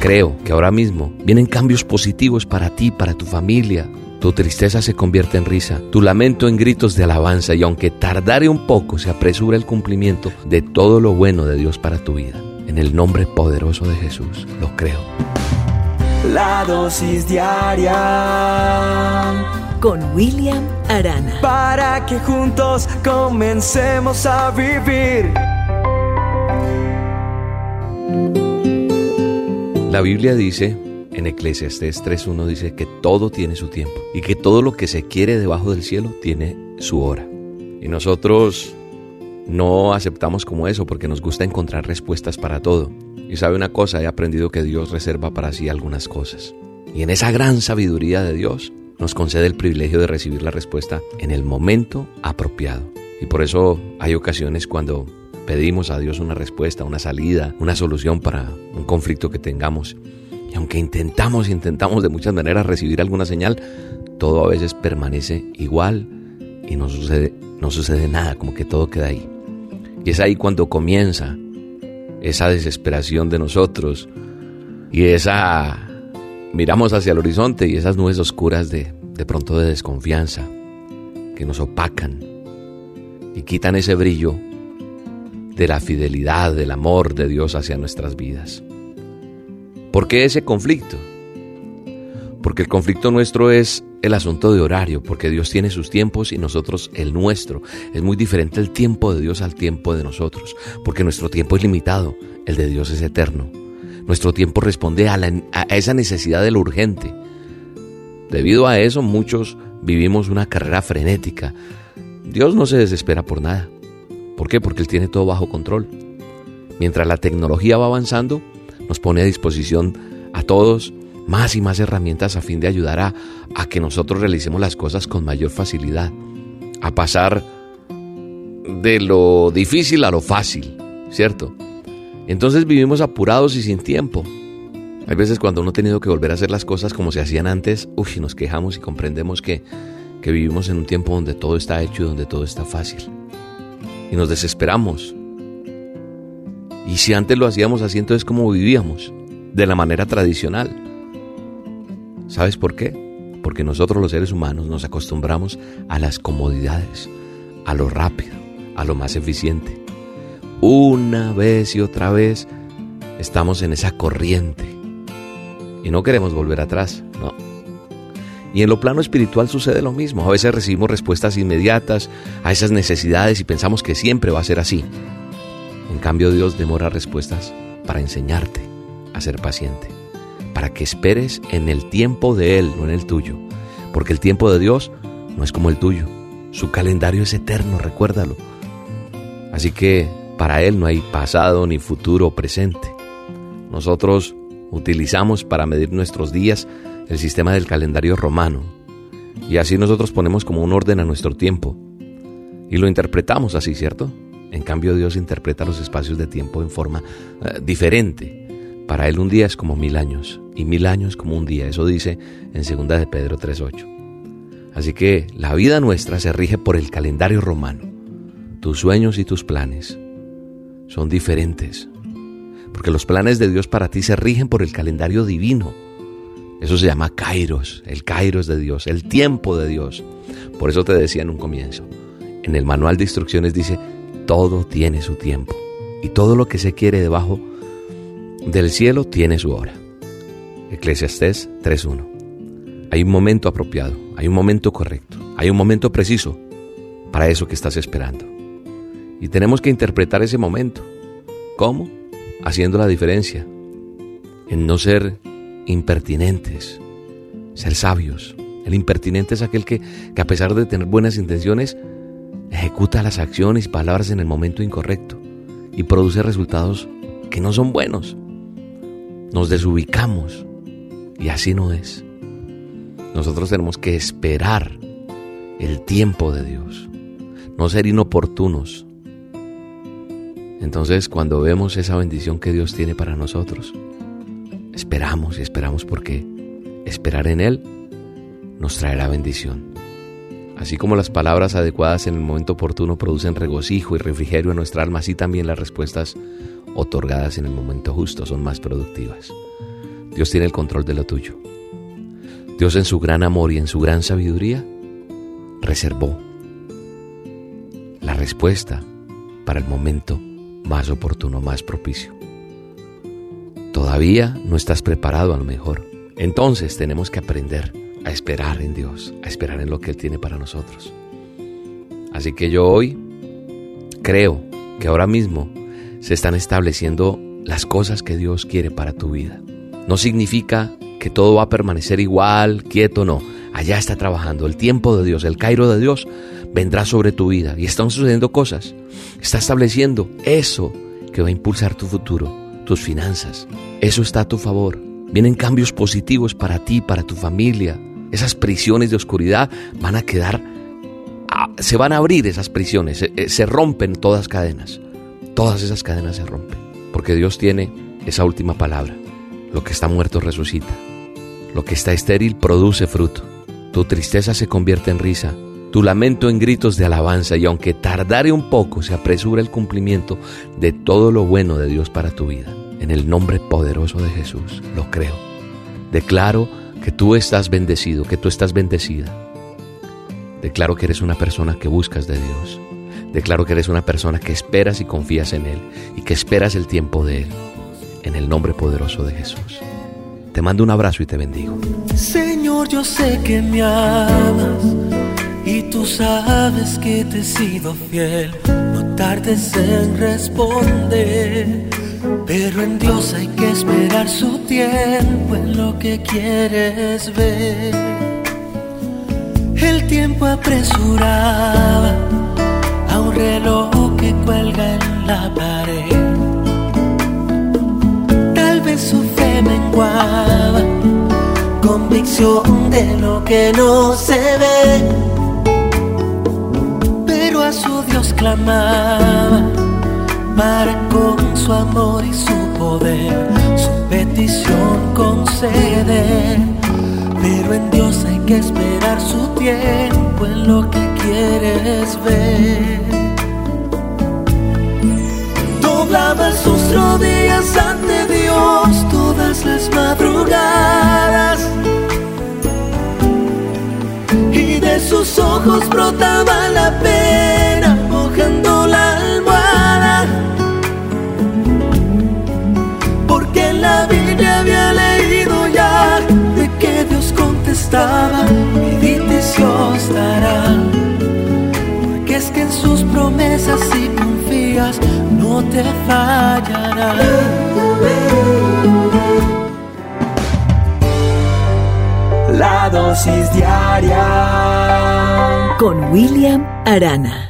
Creo que ahora mismo vienen cambios positivos para ti, para tu familia. Tu tristeza se convierte en risa, tu lamento en gritos de alabanza y aunque tardare un poco, se apresura el cumplimiento de todo lo bueno de Dios para tu vida. En el nombre poderoso de Jesús, lo creo. La dosis diaria con William Arana. Para que juntos comencemos a vivir. La Biblia dice, en Eclesiastes 3.1 dice que todo tiene su tiempo y que todo lo que se quiere debajo del cielo tiene su hora. Y nosotros no aceptamos como eso porque nos gusta encontrar respuestas para todo. Y sabe una cosa, he aprendido que Dios reserva para sí algunas cosas. Y en esa gran sabiduría de Dios nos concede el privilegio de recibir la respuesta en el momento apropiado. Y por eso hay ocasiones cuando pedimos a Dios una respuesta, una salida, una solución para un conflicto que tengamos. Y aunque intentamos, intentamos de muchas maneras recibir alguna señal, todo a veces permanece igual y no sucede, no sucede nada, como que todo queda ahí. Y es ahí cuando comienza esa desesperación de nosotros y esa miramos hacia el horizonte y esas nubes oscuras de, de pronto de desconfianza que nos opacan y quitan ese brillo de la fidelidad, del amor de Dios hacia nuestras vidas. ¿Por qué ese conflicto? Porque el conflicto nuestro es el asunto de horario, porque Dios tiene sus tiempos y nosotros el nuestro. Es muy diferente el tiempo de Dios al tiempo de nosotros, porque nuestro tiempo es limitado, el de Dios es eterno. Nuestro tiempo responde a, a esa necesidad de lo urgente. Debido a eso muchos vivimos una carrera frenética. Dios no se desespera por nada. ¿Por qué? Porque Él tiene todo bajo control. Mientras la tecnología va avanzando, nos pone a disposición a todos más y más herramientas a fin de ayudar a, que nosotros realicemos las cosas con mayor facilidad, a pasar de lo difícil a lo fácil, ¿cierto? Entonces vivimos apurados y sin tiempo. Hay veces cuando uno ha tenido que volver a hacer las cosas como se hacían antes, uy, nos quejamos y comprendemos que, que vivimos en un tiempo donde todo está hecho y donde todo está fácil. Y nos desesperamos. Y si antes lo hacíamos así, entonces ¿cómo vivíamos? De la manera tradicional. ¿Sabes por qué? Porque nosotros los seres humanos nos acostumbramos a las comodidades, a lo rápido, a lo más eficiente. Una vez y otra vez estamos en esa corriente y no queremos volver atrás, no. Y en lo plano espiritual sucede lo mismo. A veces recibimos respuestas inmediatas a esas necesidades y pensamos que siempre va a ser así. En cambio Dios demora respuestas para enseñarte a ser paciente, para que esperes en el tiempo de Él, no en el tuyo. Porque el tiempo de Dios no es como el tuyo. Su calendario es eterno, recuérdalo. Así que para Él no hay pasado, ni futuro presente. Nosotros utilizamos para medir nuestros días el sistema del calendario romano. Y así nosotros ponemos como un orden a nuestro tiempo. Y lo interpretamos así, ¿cierto? En cambio Dios interpreta los espacios de tiempo en forma eh, diferente. Para Él un día es como mil años y mil años como un día. Eso dice en 2 de Pedro 3.8. Así que la vida nuestra se rige por el calendario romano. Tus sueños y tus planes son diferentes. Porque los planes de Dios para ti se rigen por el calendario divino eso se llama Kairos, el Kairos de Dios, el tiempo de Dios. Por eso te decía en un comienzo, en el manual de instrucciones dice, todo tiene su tiempo y todo lo que se quiere debajo del cielo tiene su hora. Eclesiastés 3.1. Hay un momento apropiado, hay un momento correcto, hay un momento preciso para eso que estás esperando. Y tenemos que interpretar ese momento. ¿Cómo? Haciendo la diferencia. En no ser impertinentes, ser sabios. El impertinente es aquel que, a pesar de tener buenas intenciones, ejecuta las acciones y palabras en el momento incorrecto y produce resultados que no son buenos. Nos desubicamos y así no es. Nosotros tenemos que esperar el tiempo de Dios, no ser inoportunos. Entonces cuando vemos esa bendición que Dios tiene para nosotros, Esperamos y esperamos porque esperar en Él nos traerá bendición. Así como las palabras adecuadas en el momento oportuno producen regocijo y refrigerio en nuestra alma, así también las respuestas otorgadas en el momento justo son más productivas. Dios tiene el control de lo tuyo. Dios en su gran amor y en su gran sabiduría reservó la respuesta para el momento más oportuno, más propicio. Todavía no estás preparado a lo mejor. Entonces tenemos que aprender a esperar en Dios, a esperar en lo que Él tiene para nosotros. Así que yo hoy creo que ahora mismo se están estableciendo las cosas que Dios quiere para tu vida. No significa que todo va a permanecer igual, quieto, no. Allá está trabajando. El tiempo de Dios, el Cairo de Dios vendrá sobre tu vida y están sucediendo cosas. Está estableciendo eso que va a impulsar tu futuro, tus finanzas. Eso está a tu favor. Vienen cambios positivos para ti, para tu familia. Esas prisiones de oscuridad van a quedar, se van a abrir esas prisiones, se, eh, se rompen todas cadenas. Todas esas cadenas se rompen. Porque Dios tiene esa última palabra. Lo que está muerto resucita. Lo que está estéril produce fruto. Tu tristeza se convierte en risa. Tu lamento en gritos de alabanza y aunque tardare un poco, se apresura el cumplimiento de todo lo bueno de Dios para tu vida. En el nombre poderoso de Jesús, lo creo. Declaro que tú estás bendecido, que tú estás bendecida. Declaro que eres una persona que buscas de Dios. Declaro que eres una persona que esperas y confías en Él y que esperas el tiempo de Él. En el nombre poderoso de Jesús. Te mando un abrazo y te bendigo. Señor, yo sé que me amas y tú sabes que te he sido fiel. No tardes en responder, pero en Dios hay que esperar su tiempo en lo que quieres ver. El tiempo apresuraba a un reloj que cuelga en la pared. Tal vez su fe menguaba, convicción de lo que no se ve. Pero a su Dios clamaba con su amor y su poder su petición conceder. Pero en Dios hay que esperar su tiempo en lo que quieres ver. Doblaba sus rodillas ante Dios todas las madrugadas. Y de sus ojos brotaba la pena, sus promesas si confías, no te fallará. La dosis diaria con William Arana.